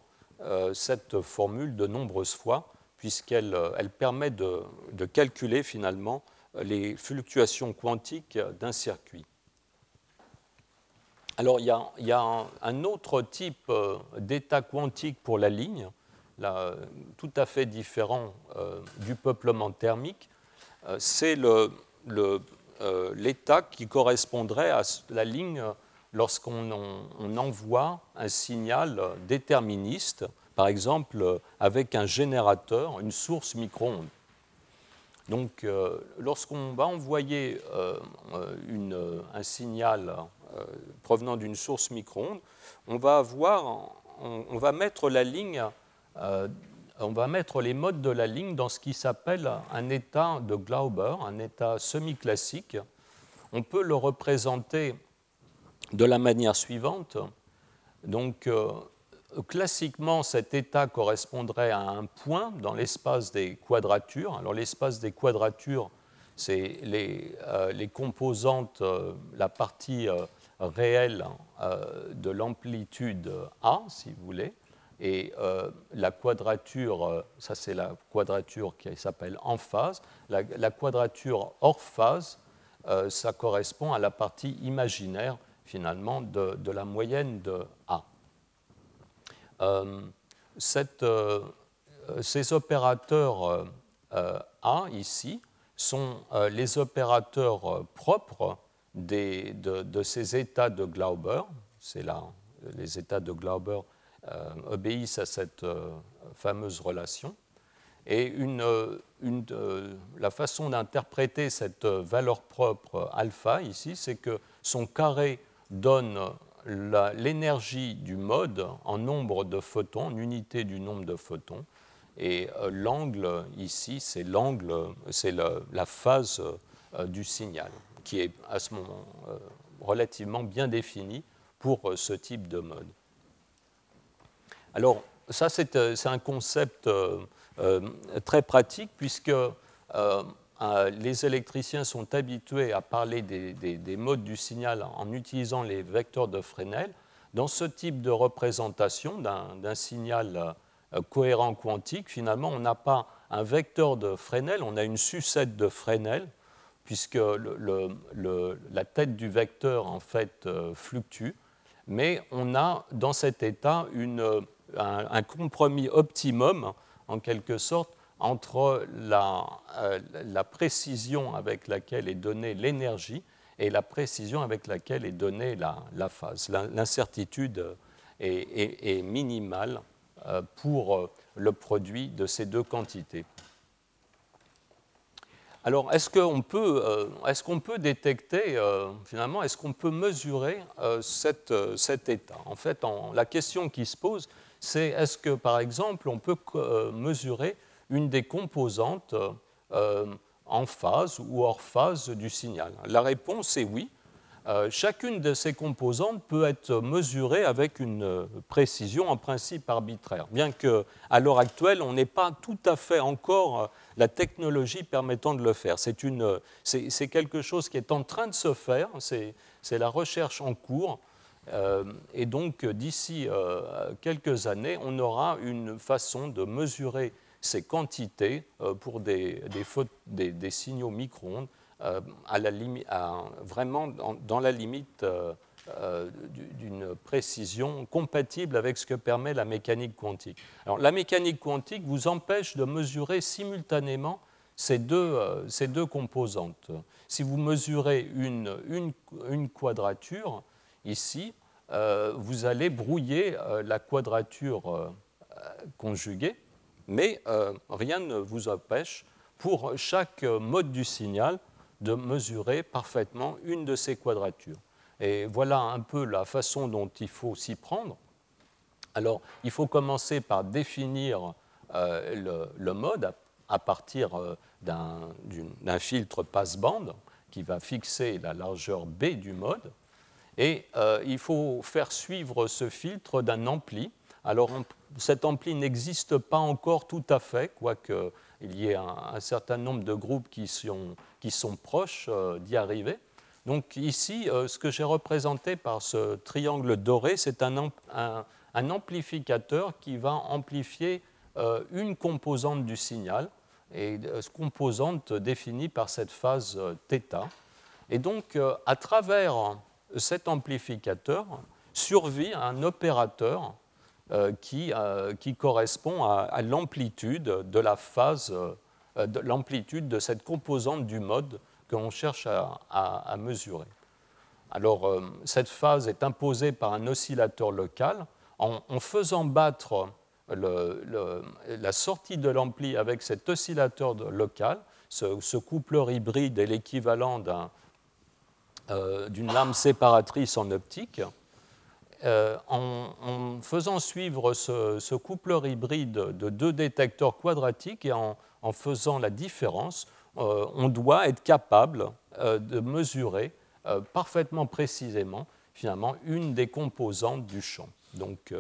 cette formule de nombreuses fois, puisqu'elle elle permet de, calculer finalement les fluctuations quantiques d'un circuit. Alors, il y a, un, autre type euh, d'état quantique pour la ligne, tout à fait différent euh, du peuplement thermique. Euh, c'est l'état qui correspondrait à la ligne lorsqu'on envoie un signal déterministe, par exemple avec un générateur, une source micro-ondes. Donc, lorsqu'on va envoyer un signal euh, provenant d'une source micro-ondes, on va avoir, on, va mettre la ligne, euh, on va mettre les modes de la ligne dans ce qui s'appelle un état de Glauber, un état semi-classique. On peut le représenter de la manière suivante. Donc, euh, classiquement, cet état correspondrait à un point dans l'espace des quadratures. Alors, l'espace des quadratures, c'est les, composantes, la partie réelle euh, de l'amplitude A, si vous voulez, et euh, la quadrature, euh, ça c'est la quadrature qui s'appelle en phase, la, quadrature hors phase, ça correspond à la partie imaginaire finalement de, la moyenne de A. Ces opérateurs A ici sont les opérateurs propres de, ces états de Glauber, c'est là, les états de Glauber euh, obéissent à cette euh, fameuse relation. Et une, une, la façon d'interpréter cette valeur propre alpha ici, c'est que son carré donne l'énergie du mode en nombre de photons, en unité du nombre de photons. Et euh, l'angle ici, c'est l'angle, c'est la phase du signal qui est à ce moment euh, relativement bien défini pour euh, ce type de mode. Alors, ça, c'est euh, un concept très pratique puisque les électriciens sont habitués à parler des, modes du signal en utilisant les vecteurs de Fresnel. Dans ce type de représentation d'un signal cohérent quantique, finalement, on n'a pas un vecteur de Fresnel, on a une sucette de Fresnel puisque la tête du vecteur en fait euh, fluctue, mais on a dans cet état un, compromis optimum en quelque sorte entre euh, la, précision avec laquelle est donnée l'énergie et la précision avec laquelle est donnée la, phase. L'incertitude est, minimale euh, pour le produit de ces deux quantités. Alors, est-ce qu'on peut, euh, est qu'on peut, détecter, euh, finalement, est-ce qu'on peut mesurer euh, cet état? En fait, la question qui se pose, c'est est-ce que, par exemple, on peut mesurer une des composantes en phase ou hors phase du signal? La réponse est oui. chacune de ces composantes peut être mesurée avec une précision en principe arbitraire, bien qu'à l'heure actuelle, on n'est pas tout à fait encore la technologie permettant de le faire. C'est quelque chose qui est en train de se faire, c'est la recherche en cours. Euh, et donc, d'ici euh, quelques années, on aura une façon de mesurer ces quantités euh, pour des, des, signaux micro-ondes vraiment dans la limite euh, d'une précision compatible avec ce que permet la mécanique quantique. La mécanique quantique vous empêche de mesurer simultanément ces deux, euh, composantes. Si vous mesurez une, une, quadrature, ici, euh, vous allez brouiller la quadrature conjuguée, mais rien ne vous empêche, pour chaque mode du signal, de mesurer parfaitement une de ces quadratures. Et voilà un peu la façon dont il faut s'y prendre. Alors, il faut commencer par définir euh, le, mode à, partir euh, d'un filtre passe-bande qui va fixer la largeur B du mode. Et euh, il faut faire suivre ce filtre d'un ampli. Alors cet ampli n'existe pas encore tout à fait, quoique il y ait un, certain nombre de groupes qui sont, proches d'y arriver. Donc ici, euh, ce que j'ai représenté par ce triangle doré, c'est un, amplificateur qui va amplifier euh, une composante du signal, et cette composante définie par cette phase θ. Et donc, à travers cet amplificateur, survit un opérateur euh, qui, euh, qui, correspond à, l'amplitude de la phase, euh, de l'amplitude de cette composante du mode que l'on cherche à, mesurer. Alors, cette phase est imposée par un oscillateur local. En, faisant battre la sortie de l'ampli avec cet oscillateur local, ce, coupleur hybride est l'équivalent d'une lame séparatrice en optique, euh, en, faisant suivre ce, coupleur hybride de deux détecteurs quadratiques et en, faisant la différence, euh, on doit être capable euh, de mesurer parfaitement précisément finalement une des composantes du champ. Donc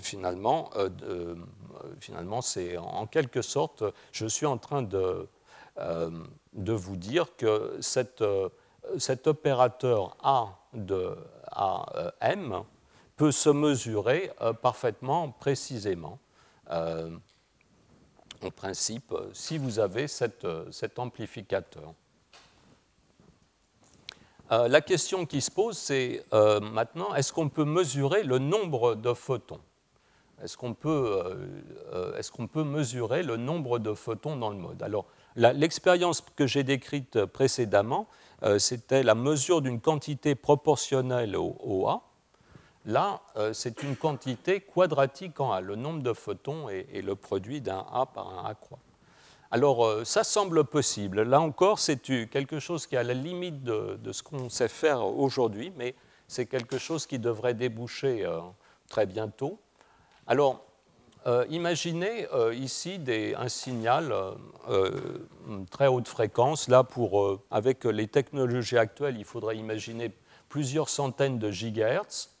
finalement, finalement c'est en quelque sorte, je suis en train de, de vous dire que cet opérateur A de à M peut se mesurer euh, parfaitement précisément. Euh, en principe, si vous avez euh, cet amplificateur. la question qui se pose, c'est maintenant, est-ce qu'on peut mesurer le nombre de photons? Est-ce qu'on peut, peut, mesurer le nombre de photons dans le mode? Alors, l'expérience que j'ai décrite précédemment, euh, c'était la mesure d'une quantité proportionnelle au, A. Là, euh, c'est une quantité quadratique en A. Le nombre de photons est, le produit d'un A par un A croix. Alors, euh, ça semble possible. Là encore, c'est quelque chose qui est à la limite de, ce qu'on sait faire aujourd'hui, mais c'est quelque chose qui devrait déboucher très bientôt. Alors, euh, imaginez euh, ici un signal euh, très haute fréquence. Là, pour, avec les technologies actuelles, il faudrait imaginer plusieurs centaines de gigahertz.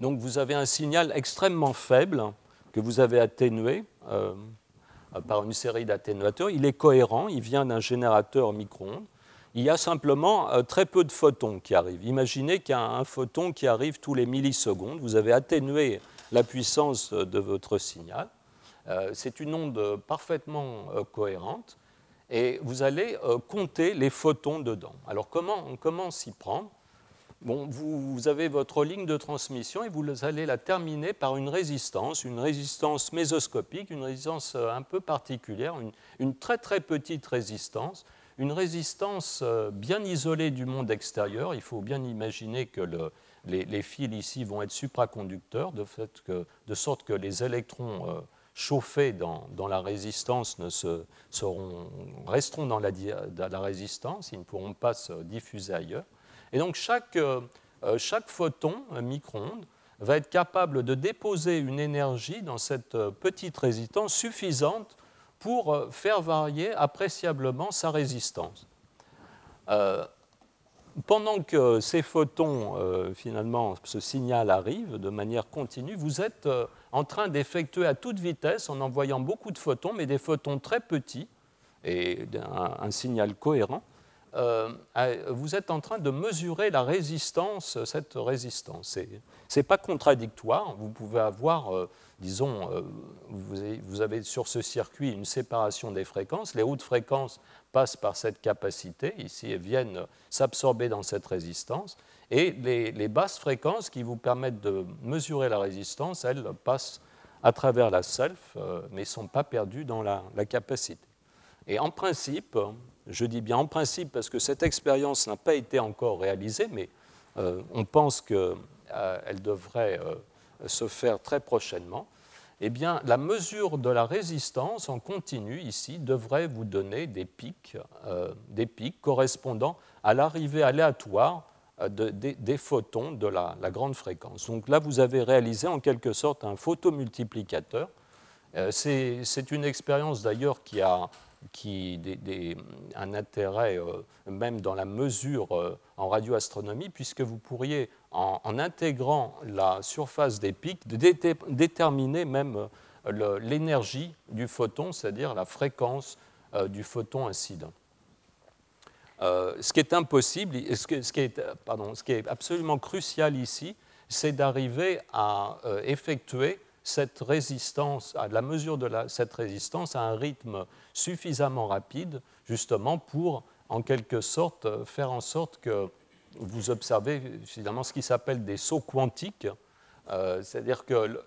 Donc vous avez un signal extrêmement faible que vous avez atténué par une série d'atténuateurs. Il est cohérent, il vient d'un générateur micro-ondes. Il y a simplement très peu de photons qui arrivent. Imaginez qu'il y a un photon qui arrive tous les millisecondes. Vous avez atténué la puissance de votre signal. Euh, c'est une onde parfaitement euh, cohérente et vous allez euh, compter les photons dedans. Alors comment, comment s'y prendre? Bon, vous, avez votre ligne de transmission et vous allez la terminer par une résistance, une résistance mésoscopique, une résistance un peu particulière, une, très très petite résistance, une résistance bien isolée du monde extérieur. Il faut bien imaginer que le, les, fils ici vont être supraconducteurs, de, sorte que les électrons euh, chauffés dans, la résistance ne se, seront, resteront dans la, résistance, ils ne pourront pas se diffuser ailleurs. Et donc chaque, euh, euh, chaque photon, micro-ondes, va être capable de déposer une énergie dans cette petite résistance suffisante pour faire varier appréciablement sa résistance. Pendant que ces photons, euh, finalement, ce signal arrive de manière continue, vous êtes euh, en train d'effectuer à toute vitesse, en envoyant beaucoup de photons, mais des photons très petits, et un, signal cohérent, euh, vous êtes en train de mesurer la résistance, cette résistance. Ce n'est pas contradictoire, vous pouvez avoir disons, vous avez sur ce circuit une séparation des fréquences. Les hautes fréquences passent par cette capacité ici et viennent s'absorber dans cette résistance. Et les, basses fréquences qui vous permettent de mesurer la résistance, elles passent à travers la self, euh, mais ne sont pas perdues dans la, capacité. Et en principe, je dis bien en principe parce que cette expérience n'a pas été encore réalisée, mais euh, on pense qu'elle euh, devrait se faire très prochainement eh bien, la mesure de la résistance en continu ici devrait vous donner des pics, euh, des pics correspondant à l'arrivée aléatoire euh, des photons de la, grande fréquence. Donc là, vous avez réalisé en quelque sorte un photomultiplicateur. Euh, c'est une expérience d'ailleurs qui a qui, un intérêt même dans la mesure en radioastronomie, puisque vous pourriez, en, intégrant la surface des pics, déterminer même l'énergie du photon, c'est-à-dire la fréquence du photon incident. ce qui est impossible, ce, qui est, pardon, ce qui est absolument crucial ici, c'est d'arriver à effectuer cette résistance, à la mesure de cette résistance à un rythme suffisamment rapide, justement pour, en quelque sorte, faire en sorte que vous observez finalement ce qui s'appelle des sauts quantiques, euh, c'est-à-dire que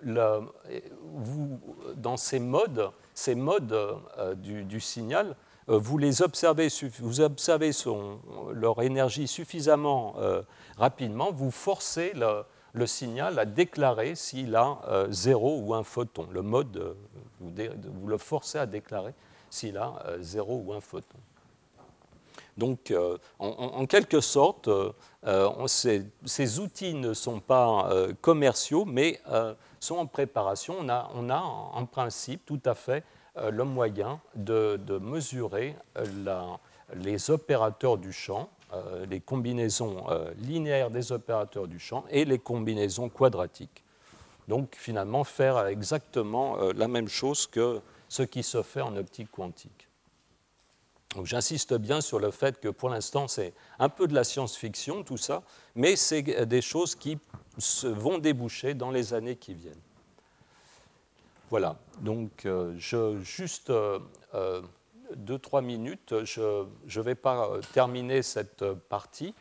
vous, dans ces modes, ces modes euh, du, signal, euh, vous les observez, vous observez leur énergie suffisamment rapidement, vous forcez le, le signal à déclarer s'il a euh, zéro ou un photon. Le mode, euh, vous, le forcez à déclarer s'il a euh, zéro ou un photon. Donc, en, quelque sorte, ces, outils ne sont pas commerciaux, mais sont en préparation. On a, on a, en principe tout à fait le moyen de, mesurer les opérateurs du champ euh, les combinaisons euh, linéaires des opérateurs du champ et les combinaisons quadratiques. Donc finalement faire exactement euh, la même chose que ce qui se fait en optique quantique. J'insiste bien sur le fait que pour l'instant c'est un peu de la science-fiction tout ça, mais c'est des choses qui vont déboucher dans les années qui viennent. Voilà, donc je juste deux, trois minutes. Je ne vais pas euh, terminer cette euh, partie,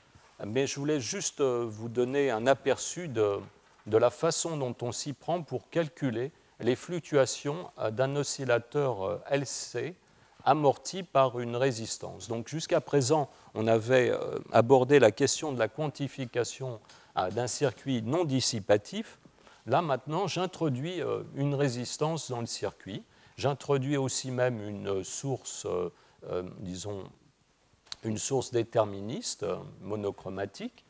mais je voulais juste euh, vous donner un aperçu de, de la façon dont on s'y prend pour calculer les fluctuations d'un oscillateur LC amorti par une résistance. Donc jusqu'à présent, on avait abordé la question de la quantification d'un circuit non dissipatif. Là maintenant, j'introduis une résistance dans le circuit. J'introduis aussi même une source, euh, euh, disons, une source déterministe euh, monochromatique.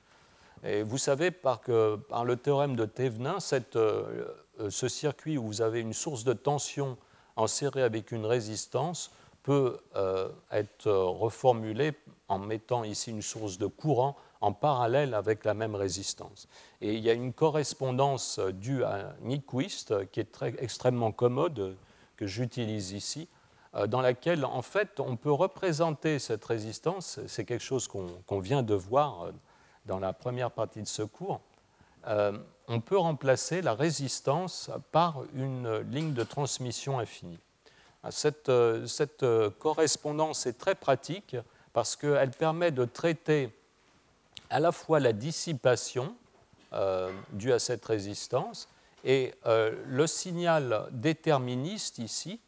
Et vous savez, par, le théorème de Thévenin, ce circuit où vous avez une source de tension en série avec une résistance peut être reformulé en mettant ici une source de courant en parallèle avec la même résistance. Et il y a une correspondance due à Nyquist qui est extrêmement commode que j'utilise ici, euh, dans laquelle, en fait, on peut représenter cette résistance, c'est quelque chose qu'on vient de voir euh, dans la première partie de ce cours, euh, on peut remplacer la résistance par une ligne de transmission infinie. Cette, cette correspondance est très pratique parce qu'elle permet de traiter à la fois la dissipation due à cette résistance et euh, le signal déterministe ici,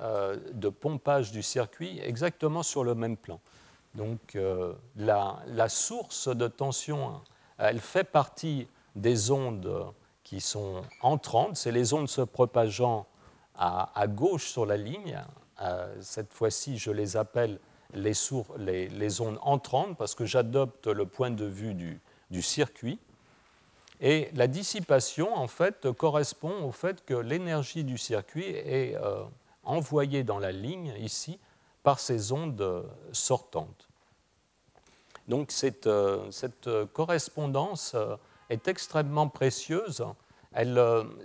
euh, de pompage du circuit, exactement sur le même plan. Donc euh, la, source de tension, elle fait partie des ondes qui sont entrantes, c'est les ondes se propageant à, gauche sur la ligne. cette fois-ci, je les appelle les, ondes entrantes parce que j'adopte le point de vue du circuit. Et la dissipation, en fait, correspond au fait que l'énergie du circuit est euh, envoyée dans la ligne, ici, par ces ondes sortantes. Donc cette, euh, correspondance euh, est extrêmement précieuse.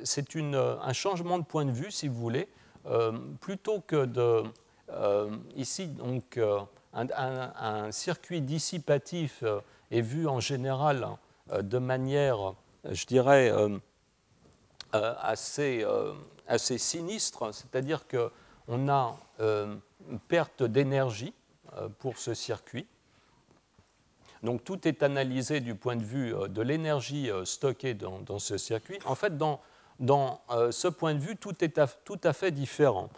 c'est un changement de point de vue, si vous voulez, plutôt que de... ici, donc, un, circuit dissipatif est vu en général de manière je dirais, euh, euh, assez, euh, assez sinistre, c'est-à-dire qu'on a une perte d'énergie pour ce circuit. Donc tout est analysé du point de vue de l'énergie stockée dans, ce circuit. En fait, dans ce point de vue, tout est tout à fait différent.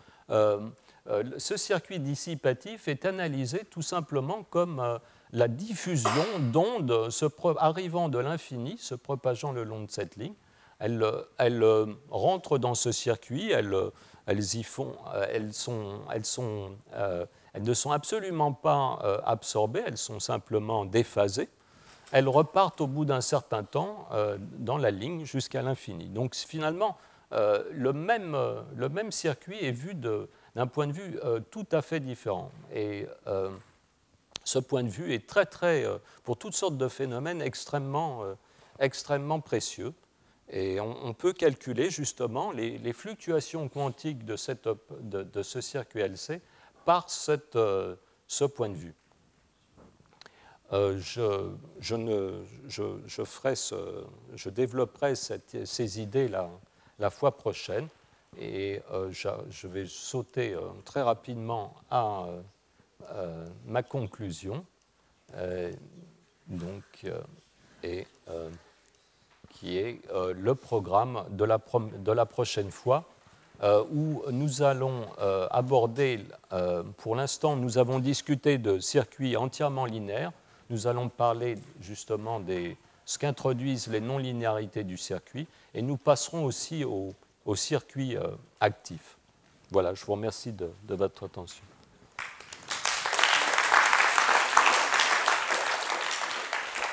Ce circuit dissipatif est analysé tout simplement comme la diffusion d'ondes arrivant de l'infini, se propageant le long de cette ligne. Elles, euh, rentrent dans ce circuit, elles, y font, euh, elles, sont, elles, euh, ne sont absolument pas absorbées, elles sont simplement déphasées. Elles repartent au bout d'un certain temps dans la ligne jusqu'à l'infini. Donc finalement, le même circuit est vu de, d'un point de vue tout à fait différent. Et ce point de vue est très, très, pour toutes sortes de phénomènes, extrêmement, extrêmement précieux. Et on, peut calculer justement les, fluctuations quantiques de, ce circuit LC par ce point de vue. Euh, je, ne, je, je, ce, je développerai ces idées la fois prochaine et euh, je, vais sauter euh, très rapidement à ma conclusion, donc, et, qui est le programme de la prochaine fois. où nous allons aborder, pour l'instant, nous avons discuté de circuits entièrement linéaires, nous allons parler justement de ce qu'introduisent les non-linéarités du circuit et nous passerons aussi au, circuit euh, actif. Voilà, je vous remercie de, de votre attention.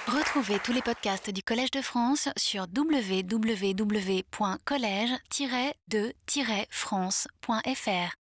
Retrouvez tous les podcasts du Collège de France sur www.collège-de-france.fr.